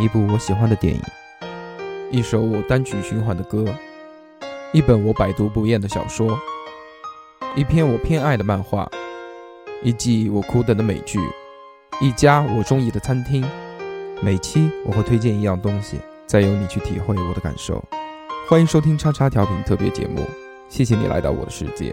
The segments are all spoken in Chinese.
一部我喜欢的电影，一首我单曲循环的歌，一本我百读不厌的小说，一篇我偏爱的漫画，一季我苦等的美剧，一家我中意的餐厅。每期我会推荐一样东西，再由你去体会我的感受。欢迎收听叉叉调频特别节目，谢谢你来到我的世界。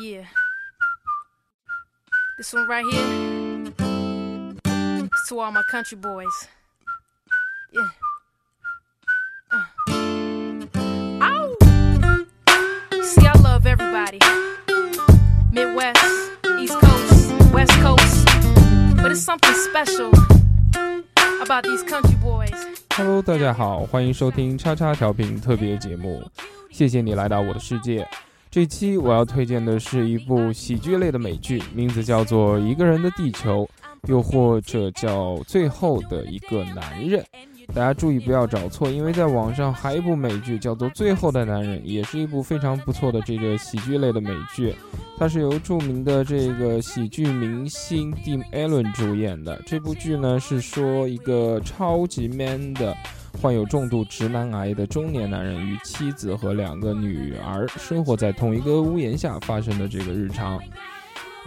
Yeah. This one right here. It's to all my country boys. Yeah. Uh. Ow! See, I love everybody. Midwest, East Coast, West Coast. But it's something special about these country boys. Hello，大家好，欢迎收听叉叉调频特别节目。谢谢你来到我的世界。 这期我要推荐的是一部喜剧类的美剧，名字叫做《一个人的地球》，又或者叫《最后的一个男人》。大家注意不要找错，因为在网上还有一部美剧叫做《最后的男人》，也是一部非常不错的这个喜剧类的美剧。它是由著名的这个喜剧明星 Dean Allen 主演的。这部剧呢是说一个超级 man 的。患有重度直男癌的中年男人与妻子和两个女儿生活在同一个屋檐下发生的这个日常。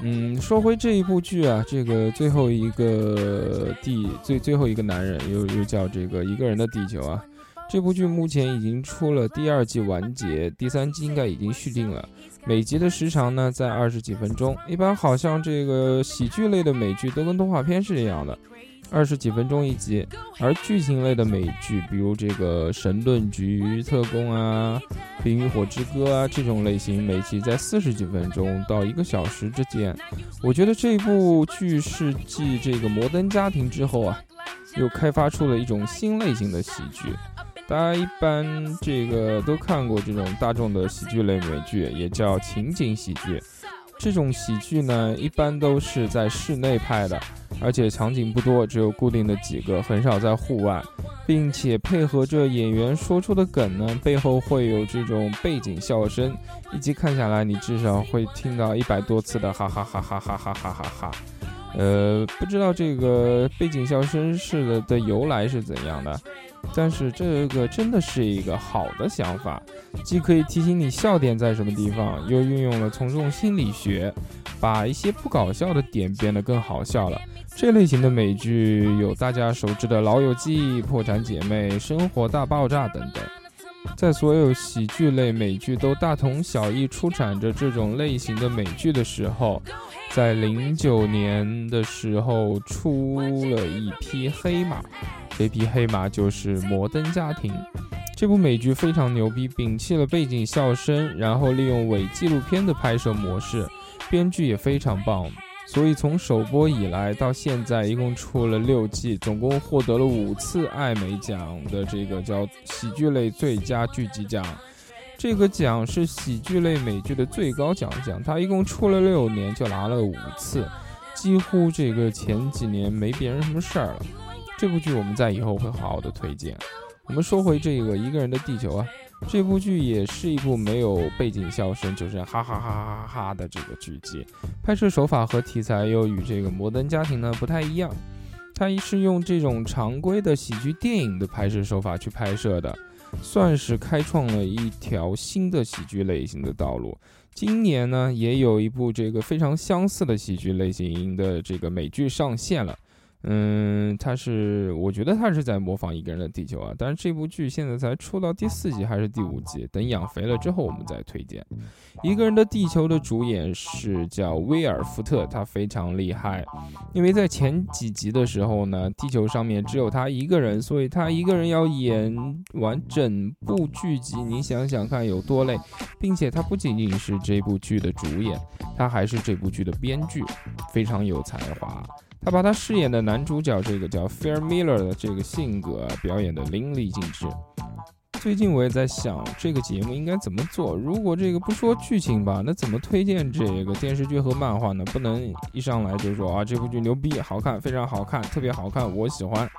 嗯，说回这一部剧啊，这个最后一个地最最后一个男人又又叫这个一个人的地球啊。这部剧目前已经出了第二季完结，第三季应该已经续订了。每集的时长呢在二十几分钟，一般好像这个喜剧类的美剧都跟动画片是一样的。二十几分钟一集，而剧情类的美剧，比如这个《神盾局特工》啊，《冰与火之歌》啊这种类型，每集在四十几分钟到一个小时之间。我觉得这部剧是继这个《摩登家庭》之后啊，又开发出了一种新类型的喜剧。大家一般这个都看过这种大众的喜剧类美剧，也叫情景喜剧。这种喜剧呢，一般都是在室内拍的。而且场景不多，只有固定的几个，很少在户外，并且配合着演员说出的梗呢，背后会有这种背景笑声，一集看下来，你至少会听到一百多次的哈哈哈哈哈哈哈哈哈。呃，不知道这个背景笑声是的的由来是怎样的，但是这个真的是一个好的想法，既可以提醒你笑点在什么地方，又运用了从众心理学，把一些不搞笑的点变得更好笑了。这类型的美剧有大家熟知的《老友记》《破产姐妹》《生活大爆炸》等等。在所有喜剧类美剧都大同小异出产着这种类型的美剧的时候，在零九年的时候出了一匹黑马，这匹黑马就是《摩登家庭》。这部美剧非常牛逼，摒弃了背景笑声，然后利用伪纪录片的拍摄模式，编剧也非常棒。所以从首播以来到现在，一共出了六季，总共获得了五次艾美奖的这个叫喜剧类最佳剧集奖。这个奖是喜剧类美剧的最高奖项，它一共出了六年就拿了五次，几乎这个前几年没别人什么事儿了。这部剧我们在以后会好好的推荐。我们说回这个一个人的地球啊。这部剧也是一部没有背景笑声，就是哈哈哈哈哈哈的这个剧集。拍摄手法和题材又与这个《摩登家庭》呢不太一样，它是用这种常规的喜剧电影的拍摄手法去拍摄的，算是开创了一条新的喜剧类型的道路。今年呢，也有一部这个非常相似的喜剧类型的这个美剧上线了。嗯，他是，我觉得他是在模仿一个人的地球啊。但是这部剧现在才出到第四集还是第五集，等养肥了之后我们再推荐。一个人的地球的主演是叫威尔福特，他非常厉害，因为在前几集的时候呢，地球上面只有他一个人，所以他一个人要演完整部剧集，你想想看有多累，并且他不仅仅是这部剧的主演，他还是这部剧的编剧，非常有才华。他把他饰演的男主角这个叫 Fair Miller 的这个性格表演的淋漓尽致。最近我也在想这个节目应该怎么做。如果这个不说剧情吧，那怎么推荐这个电视剧和漫画呢？不能一上来就说啊这部剧牛逼、好看、非常好看、特别好看，我喜欢。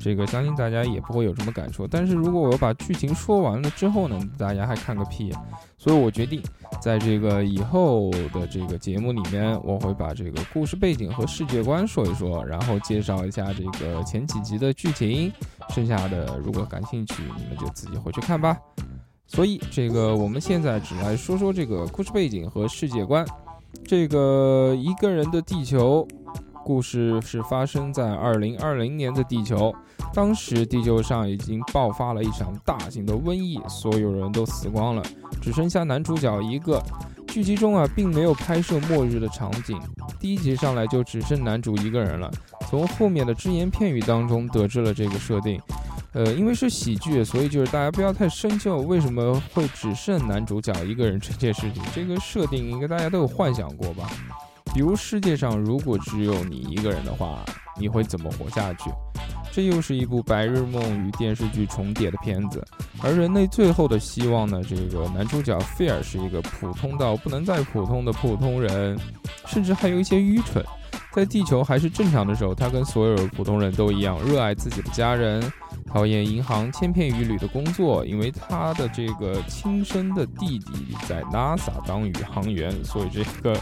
这个相信大家也不会有什么感触。但是如果我把剧情说完了之后呢，大家还看个屁。所以我决定，在这个以后的这个节目里面，我会把这个故事背景和世界观说一说，然后介绍一下这个前几集的剧情。剩下的如果感兴趣，你们就自己回去看吧。所以这个我们现在只来说说这个故事背景和世界观。这个一个人的地球。故事是发生在二零二零年的地球，当时地球上已经爆发了一场大型的瘟疫，所有人都死光了，只剩下男主角一个。剧集中啊，并没有拍摄末日的场景，第一集上来就只剩男主一个人了。从后面的只言片语当中得知了这个设定，呃，因为是喜剧，所以就是大家不要太深究为什么会只剩男主角一个人这件事情，这个设定应该大家都有幻想过吧。比如世界上如果只有你一个人的话，你会怎么活下去？这又是一部白日梦与电视剧重叠的片子。而人类最后的希望呢？这个男主角费尔是一个普通到不能再普通的普通人，甚至还有一些愚蠢。在地球还是正常的时候，他跟所有普通人都一样，热爱自己的家人，讨厌银行千篇一律的工作。因为他的这个亲生的弟弟在 NASA 当宇航员，所以这个。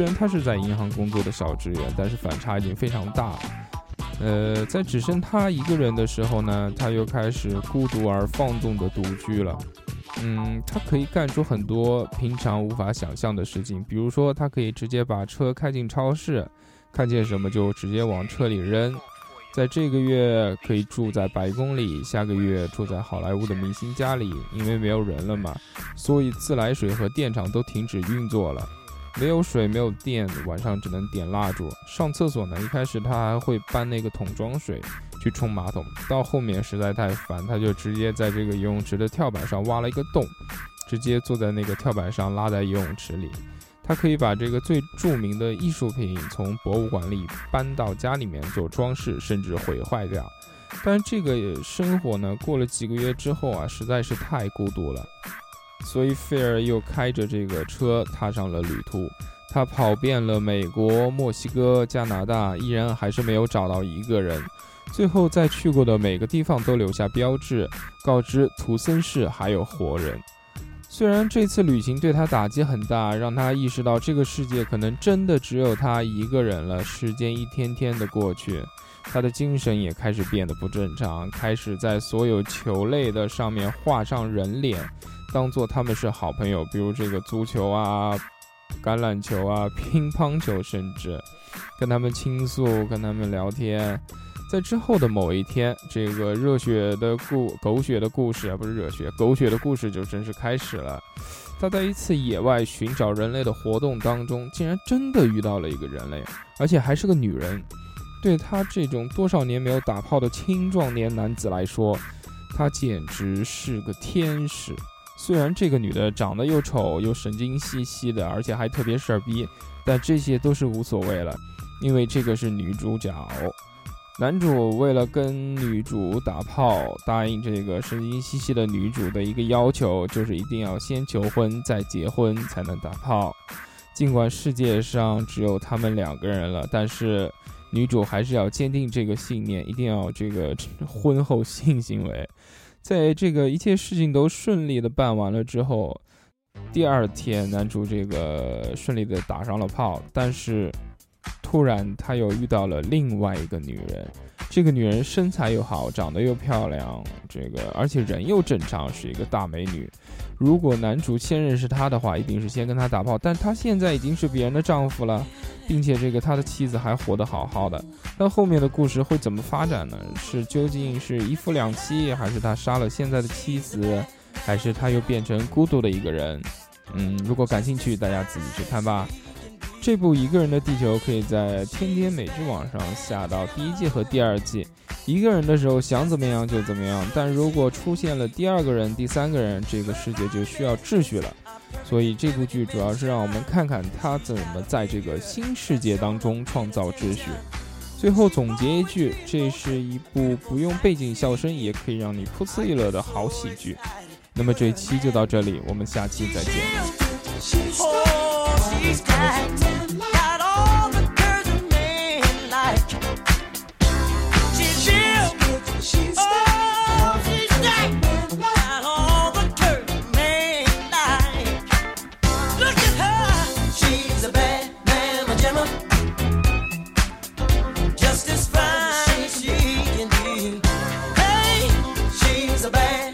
虽然他是在银行工作的小职员，但是反差已经非常大。呃，在只剩他一个人的时候呢，他又开始孤独而放纵的独居了。嗯，他可以干出很多平常无法想象的事情，比如说他可以直接把车开进超市，看见什么就直接往车里扔。在这个月可以住在白宫里，下个月住在好莱坞的明星家里，因为没有人了嘛，所以自来水和电厂都停止运作了。没有水，没有电，晚上只能点蜡烛。上厕所呢，一开始他还会搬那个桶装水去冲马桶，到后面实在太烦，他就直接在这个游泳池的跳板上挖了一个洞，直接坐在那个跳板上拉在游泳池里。他可以把这个最著名的艺术品从博物馆里搬到家里面做装饰，甚至毁坏掉。但这个生活呢，过了几个月之后啊，实在是太孤独了。所以费尔又开着这个车踏上了旅途，他跑遍了美国、墨西哥、加拿大，依然还是没有找到一个人。最后在去过的每个地方都留下标志，告知图森市还有活人。虽然这次旅行对他打击很大，让他意识到这个世界可能真的只有他一个人了。时间一天天的过去，他的精神也开始变得不正常，开始在所有球类的上面画上人脸。当做他们是好朋友，比如这个足球啊、橄榄球啊、乒乓球，甚至跟他们倾诉、跟他们聊天。在之后的某一天，这个热血的故狗血的故事啊，不是热血，狗血的故事就正式开始了。他在一次野外寻找人类的活动当中，竟然真的遇到了一个人类，而且还是个女人。对他这种多少年没有打炮的青壮年男子来说，他简直是个天使。虽然这个女的长得又丑又神经兮兮的，而且还特别事儿逼，但这些都是无所谓了，因为这个是女主角。男主为了跟女主打炮，答应这个神经兮兮的女主的一个要求，就是一定要先求婚再结婚才能打炮。尽管世界上只有他们两个人了，但是女主还是要坚定这个信念，一定要这个 婚后性行为。在这个一切事情都顺利的办完了之后，第二天男主这个顺利的打上了炮，但是突然他又遇到了另外一个女人，这个女人身材又好，长得又漂亮，这个而且人又正常，是一个大美女。如果男主先认识她的话，一定是先跟她打炮。但她现在已经是别人的丈夫了，并且这个他的妻子还活得好好的。那后面的故事会怎么发展呢？是究竟是一夫两妻，还是他杀了现在的妻子，还是他又变成孤独的一个人？嗯，如果感兴趣，大家自己去看吧。这部《一个人的地球》可以在天天美剧网上下到第一季和第二季。一个人的时候想怎么样就怎么样，但如果出现了第二个人、第三个人，这个世界就需要秩序了。所以这部剧主要是让我们看看他怎么在这个新世界当中创造秩序。最后总结一句，这是一部不用背景笑声也可以让你噗呲一乐的好喜剧。那么这一期就到这里，我们下期再见。bang.